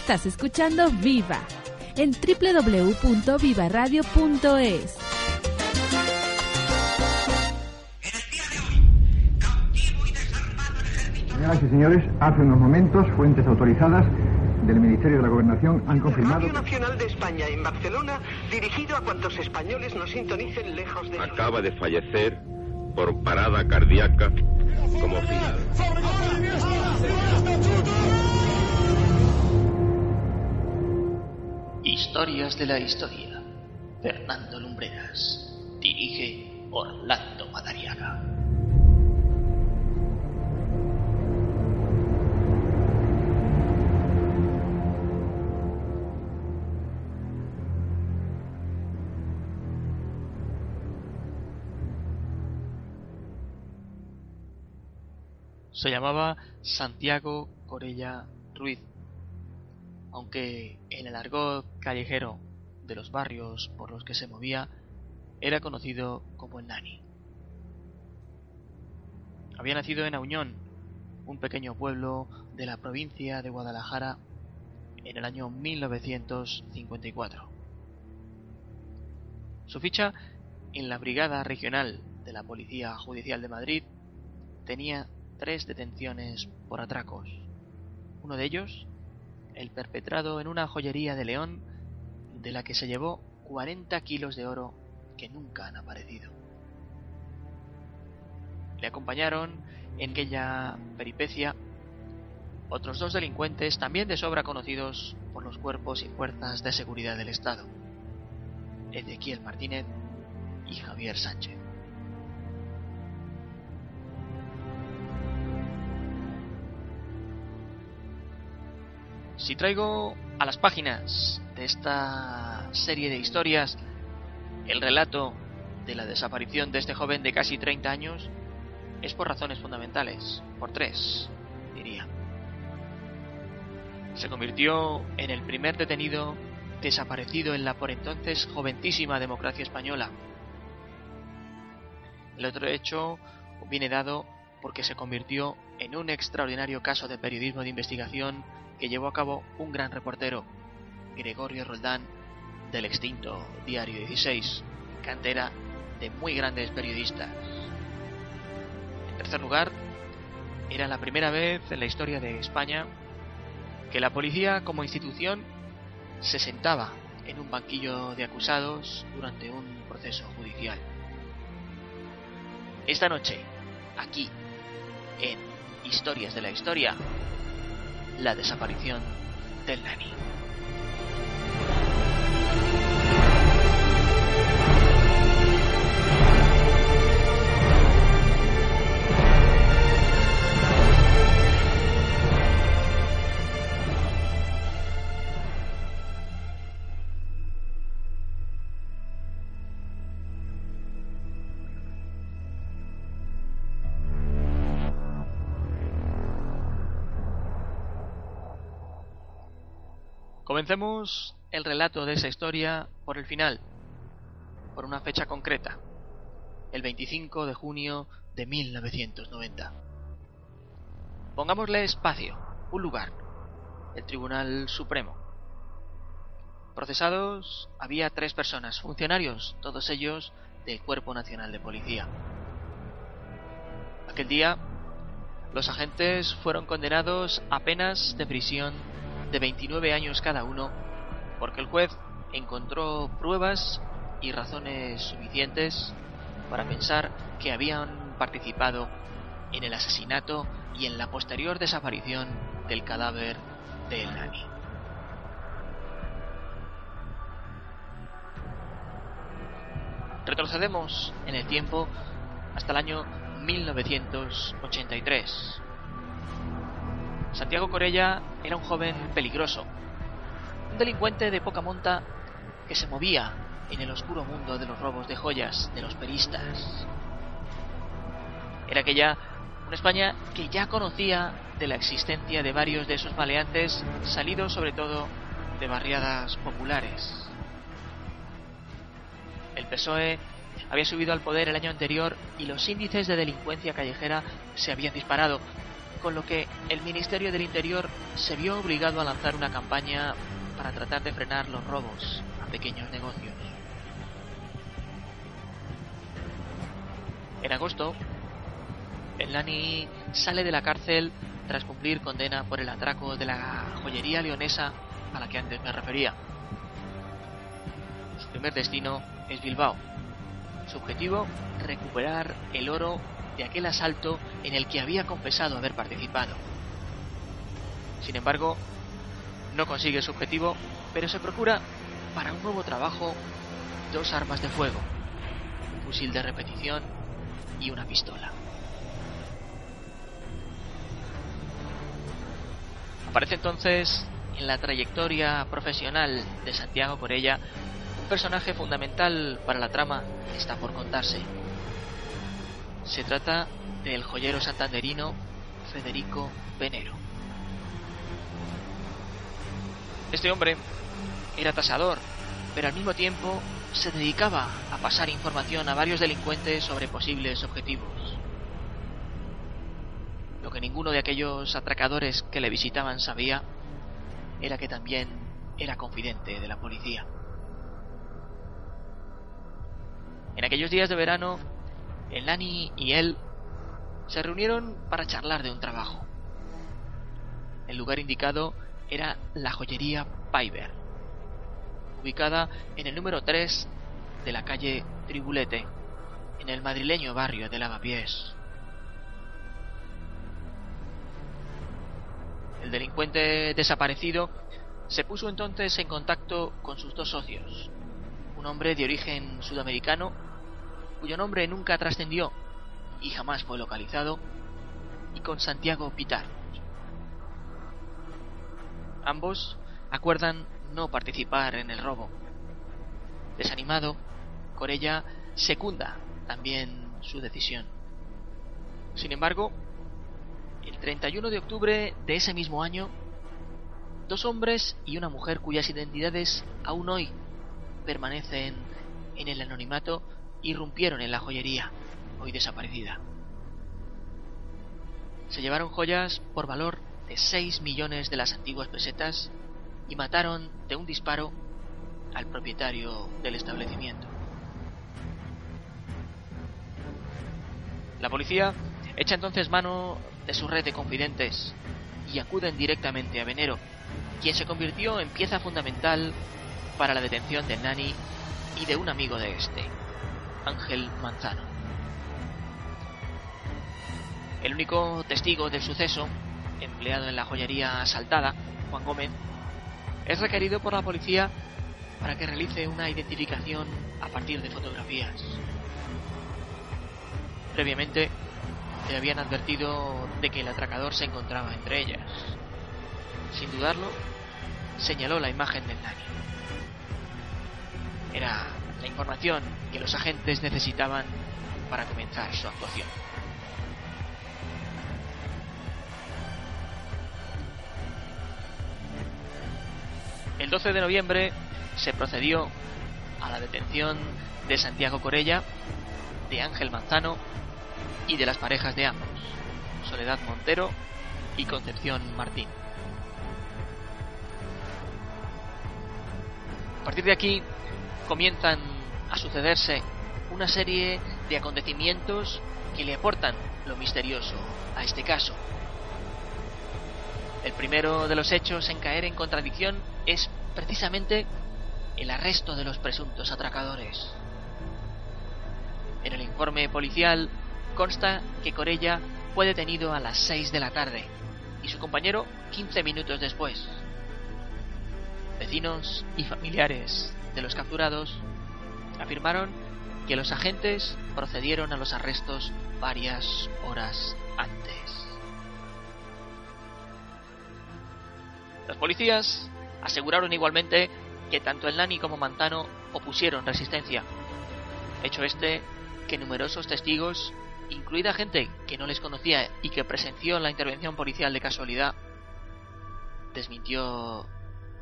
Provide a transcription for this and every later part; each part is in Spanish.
Estás escuchando Viva en www.vivaradio.es. Señoras y señores, hace unos momentos fuentes autorizadas del Ministerio de la Gobernación han confirmado. Radio Nacional de España en Barcelona, dirigido a cuantos españoles nos sintonicen lejos de. Acaba de fallecer por parada cardíaca como final. Historias de la historia. Fernando Lumbreras. Dirige Orlando Madariaga. Se llamaba Santiago Corella Ruiz, aunque en el argot callejero de los barrios por los que se movía era conocido como el Nani. Había nacido en Auñón, un pequeño pueblo de la provincia de Guadalajara, en el año 1954. Su ficha en la Brigada Regional de la Policía Judicial de Madrid tenía tres detenciones por atracos. Uno de ellos, el perpetrado en una joyería de León, de la que se llevó 40 kilos de oro que nunca han aparecido. Le acompañaron en aquella peripecia otros dos delincuentes también de sobra conocidos por los cuerpos y fuerzas de seguridad del Estado, Ezequiel Martínez y Javier Sánchez. Si traigo a las páginas de esta serie de historias el relato de la desaparición de este joven de casi 30 años, es por razones fundamentales, por tres, diría. Se convirtió en el primer detenido desaparecido en la por entonces joventísima democracia española. El otro hecho viene dado porque se convirtió en un extraordinario caso de periodismo de investigación que llevó a cabo un gran reportero, Gregorio Roldán, del extinto Diario 16, cantera de muy grandes periodistas. En tercer lugar, era la primera vez en la historia de España que la policía como institución se sentaba en un banquillo de acusados durante un proceso judicial. Esta noche, aquí, en Historias de la Historia, la desaparición del Nani. Comencemos el relato de esa historia por el final, por una fecha concreta, el 25 de junio de 1990. Pongámosle espacio, un lugar, el Tribunal Supremo. Procesados había tres personas, funcionarios, todos ellos del Cuerpo Nacional de Policía. Aquel día, los agentes fueron condenados a penas de prisión de 29 años cada uno, porque el juez encontró pruebas y razones suficientes para pensar que habían participado en el asesinato y en la posterior desaparición del cadáver de El Nani. Retrocedemos en el tiempo hasta el año 1983. Santiago Corella era un joven peligroso, un delincuente de poca monta que se movía en el oscuro mundo de los robos de joyas de los peristas. Era aquella una España que ya conocía de la existencia de varios de esos maleantes salidos sobre todo de barriadas populares. El PSOE había subido al poder el año anterior y los índices de delincuencia callejera se habían disparado, con lo que el Ministerio del Interior se vio obligado a lanzar una campaña para tratar de frenar los robos a pequeños negocios. En agosto, el Lani sale de la cárcel tras cumplir condena por el atraco de la joyería leonesa a la que antes me refería. Su primer destino es Bilbao. Su objetivo, recuperar el oro de aquel asalto en el que había confesado haber participado. Sin embargo, no consigue su objetivo, pero se procura para un nuevo trabajo dos armas de fuego, un fusil de repetición y una pistola. Aparece entonces en la trayectoria profesional de Santiago Corella un personaje fundamental para la trama que está por contarse. Se trata del joyero santanderino Federico Venero. Este hombre era tasador, pero al mismo tiempo se dedicaba a pasar información a varios delincuentes sobre posibles objetivos. Lo que ninguno de aquellos atracadores que le visitaban sabía era que también era confidente de la policía. En aquellos días de verano, el Nani y él se reunieron para charlar de un trabajo. El lugar indicado era la joyería Piper, ubicada en el número 3 de la calle Tribulete, en el madrileño barrio de Lavapiés. El delincuente desaparecido se puso entonces en contacto con sus dos socios, un hombre de origen sudamericano cuyo nombre nunca trascendió y jamás fue localizado, y con Santiago Pitar. Ambos acuerdan no participar en el robo. Desanimado, Corella secunda también su decisión. Sin embargo, el 31 de octubre de ese mismo año, dos hombres y una mujer cuyas identidades aún hoy permanecen en el anonimato irrumpieron en la joyería, hoy desaparecida. Se llevaron joyas por valor de 6 millones de las antiguas pesetas y mataron de un disparo al propietario del establecimiento. La policía echa entonces mano de su red de confidentes y acuden directamente a Venero, quien se convirtió en pieza fundamental para la detención de Nani y de un amigo de este, Ángel Manzano. El único testigo del suceso, empleado en la joyería asaltada, Juan Gómez, es requerido por la policía para que realice una identificación a partir de fotografías. Previamente le habían advertido de que el atracador se encontraba entre ellas. Sin dudarlo, señaló la imagen del daño. Era información que los agentes necesitaban para comenzar su actuación. El 12 de noviembre se procedió a la detención de Santiago Corella, de Ángel Manzano y de las parejas de ambos, Soledad Montero y Concepción Martín. A partir de aquí comienzan a sucederse una serie de acontecimientos que le aportan lo misterioso a este caso. El primero de los hechos en caer en contradicción es precisamente el arresto de los presuntos atracadores. En el informe policial consta que Corella fue detenido a las 6 de la tarde y su compañero 15 minutos después. Vecinos y familiares de los capturados afirmaron que los agentes procedieron a los arrestos varias horas antes. Los policías aseguraron igualmente que tanto el Nani como Mantano opusieron resistencia, hecho este que numerosos testigos, incluida gente que no les conocía y que presenció la intervención policial de casualidad, desmintió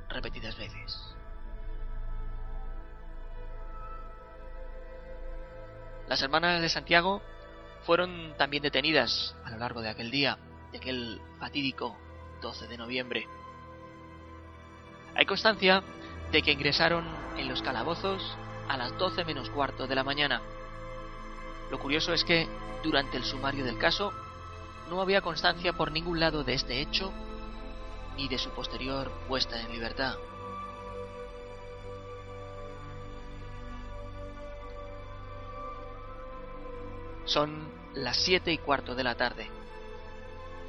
repetidas veces. Las hermanas de Santiago fueron también detenidas a lo largo de aquel día de aquel fatídico 12 de noviembre. Hay constancia de que ingresaron en los calabozos a las 12 menos cuarto de la mañana. Lo curioso es que, durante el sumario del caso, no había constancia por ningún lado de este hecho ni de su posterior puesta en libertad. Son las siete y cuarto de la tarde.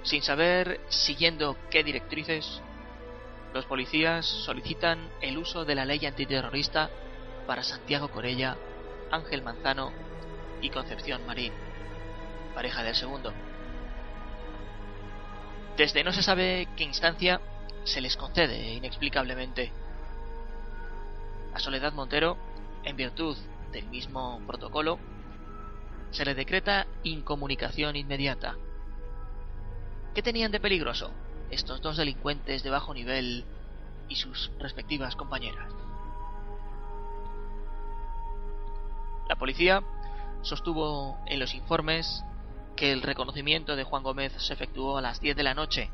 Sin saber siguiendo qué directrices, los policías solicitan el uso de la ley antiterrorista para Santiago Corella, Ángel Manzano y Concepción Marín, pareja del segundo. Desde no se sabe qué instancia se les concede inexplicablemente. A Soledad Montero, en virtud del mismo protocolo, se le decreta incomunicación inmediata. ¿Qué tenían de peligroso estos dos delincuentes de bajo nivel y sus respectivas compañeras? La policía sostuvo en los informes que el reconocimiento de Juan Gómez se efectuó a las 10 de la noche,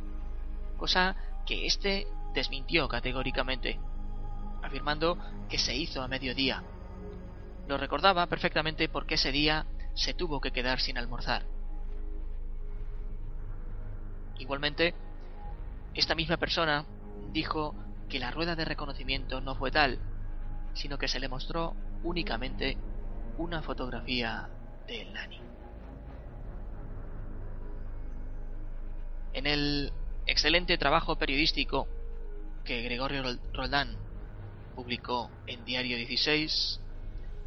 cosa que éste desmintió categóricamente, afirmando que se hizo a mediodía. Lo recordaba perfectamente porque ese día se tuvo que quedar sin almorzar. Igualmente, esta misma persona dijo que la rueda de reconocimiento no fue tal, sino que se le mostró únicamente una fotografía de Nani. En el excelente trabajo periodístico que Gregorio Roldán publicó en Diario 16,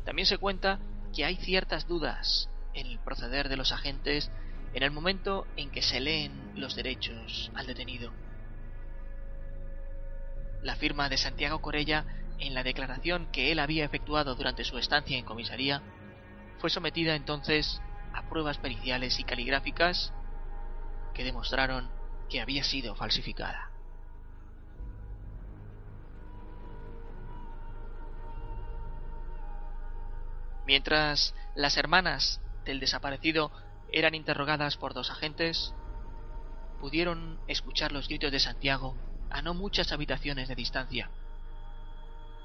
también se cuenta que hay ciertas dudas en el proceder de los agentes en el momento en que se leen los derechos al detenido. La firma de Santiago Corella en la declaración que él había efectuado durante su estancia en comisaría fue sometida entonces a pruebas periciales y caligráficas que demostraron que había sido falsificada. Mientras las hermanas del desaparecido eran interrogadas por dos agentes, pudieron escuchar los gritos de Santiago a no muchas habitaciones de distancia.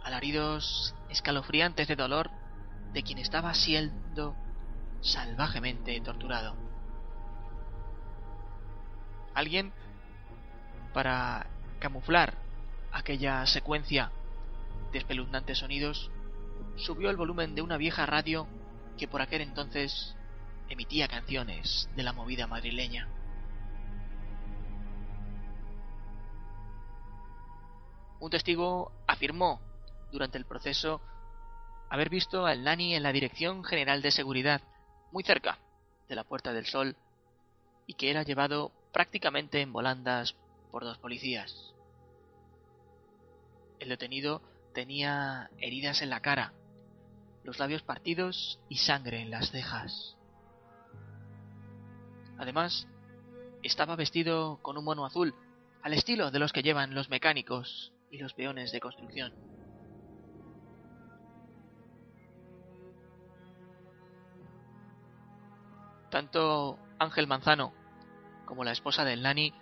Alaridos escalofriantes de dolor de quien estaba siendo salvajemente torturado. Alguien, para camuflar aquella secuencia de espeluznantes sonidos, subió el volumen de una vieja radio que por aquel entonces emitía canciones de la movida madrileña. Un testigo afirmó durante el proceso haber visto al Nani en la Dirección General de Seguridad, muy cerca de la Puerta del Sol, y que era llevado prácticamente en volandas por dos policías. El detenido tenía heridas en la cara, los labios partidos y sangre en las cejas. Además, estaba vestido con un mono azul, al estilo de los que llevan los mecánicos y los peones de construcción. Tanto Ángel Manzano como la esposa del Nani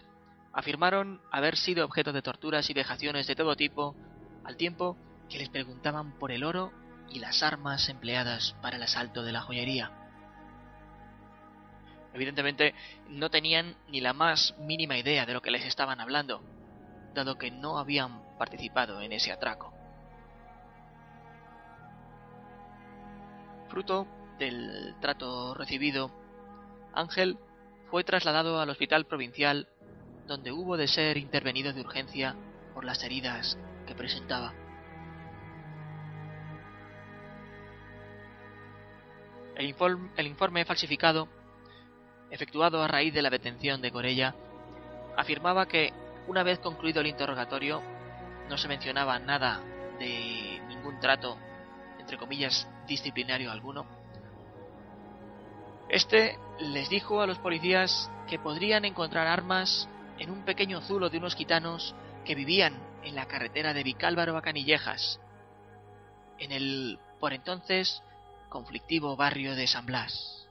afirmaron haber sido objeto de torturas y vejaciones de todo tipo, al tiempo que les preguntaban por el oro y las armas empleadas para el asalto de la joyería. Evidentemente no tenían ni la más mínima idea de lo que les estaban hablando, dado que no habían participado en ese atraco. Fruto del trato recibido, Ángel fue trasladado al hospital provincial donde hubo de ser intervenido de urgencia por las heridas que presentaba. El informe, falsificado, efectuado a raíz de la detención de Corella, afirmaba que una vez concluido el interrogatorio no se mencionaba nada de ningún trato, entre comillas, disciplinario alguno. Este les dijo a los policías que podrían encontrar armas en un pequeño zulo de unos gitanos que vivían en la carretera de Vicálvaro a Canillejas, en el por entonces conflictivo barrio de San Blas.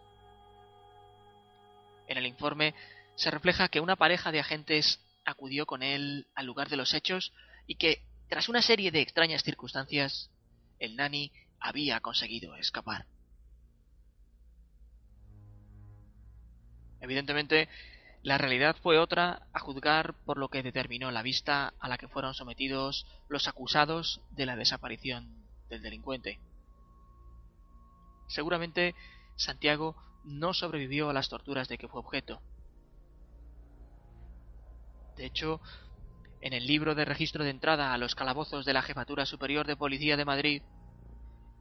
En el informe se refleja que una pareja de agentes acudió con él al lugar de los hechos y que, tras una serie de extrañas circunstancias, el nani había conseguido escapar. Evidentemente, la realidad fue otra a juzgar por lo que determinó la vista a la que fueron sometidos los acusados de la desaparición del delincuente. Seguramente Santiago no sobrevivió a las torturas de que fue objeto. De hecho, en el libro de registro de entrada a los calabozos de la Jefatura Superior de Policía de Madrid,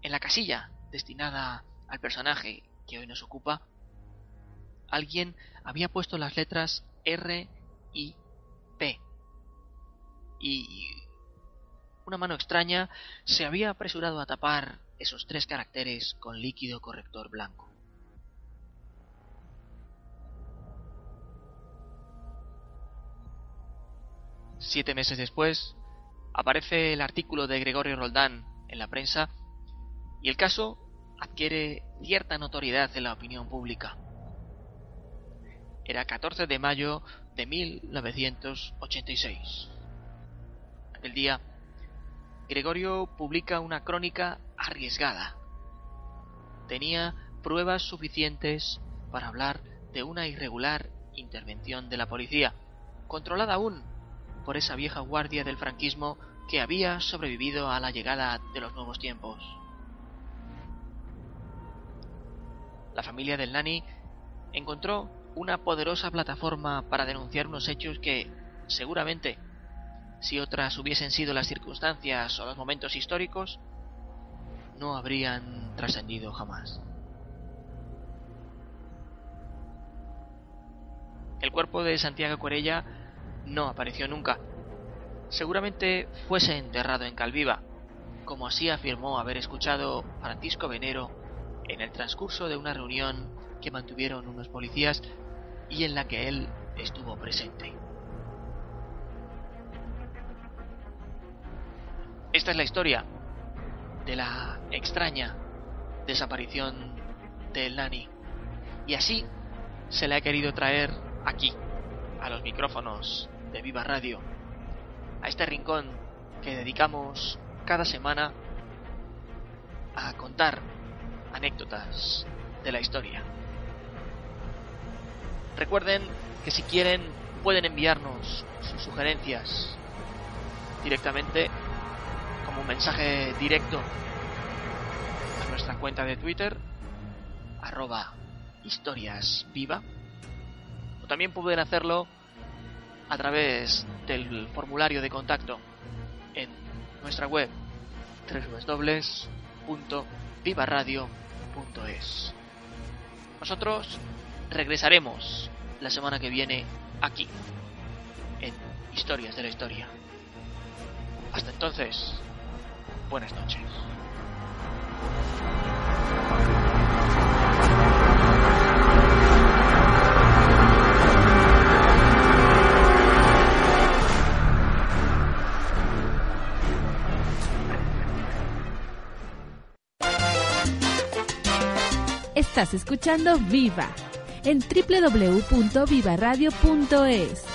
en la casilla destinada al personaje que hoy nos ocupa, alguien había puesto las letras R y P. Y una mano extraña se había apresurado a tapar esos tres caracteres con líquido corrector blanco. Siete meses después, aparece el artículo de Gregorio Roldán en la prensa y el caso adquiere cierta notoriedad en la opinión pública. Era 14 de mayo de 1986. Aquel día, Gregorio publica una crónica arriesgada. Tenía pruebas suficientes para hablar de una irregular intervención de la policía, controlada aún por esa vieja guardia del franquismo que había sobrevivido a la llegada de los nuevos tiempos. La familia del Nani encontró una poderosa plataforma para denunciar unos hechos que, seguramente, si otras hubiesen sido las circunstancias o los momentos históricos, no habrían trascendido jamás. El cuerpo de Santiago Cuerella no apareció nunca. Seguramente fuese enterrado en Calviva, como así afirmó haber escuchado Francisco Venero en el transcurso de una reunión que mantuvieron unos policías y en la que él estuvo presente. Esta es la historia de la extraña desaparición del Nani. Y así se le ha querido traer aquí, a los micrófonos de Viva Radio, a este rincón que dedicamos cada semana a contar anécdotas de la historia. Recuerden que si quieren pueden enviarnos sus sugerencias directamente un mensaje directo a nuestra cuenta de Twitter arroba historias viva o también pueden hacerlo a través del formulario de contacto en nuestra web www.vivaradio.es. Nosotros regresaremos la semana que viene aquí en Historias de la Historia. Hasta entonces, buenas noches. Estás escuchando Viva en www.vivaradio.es.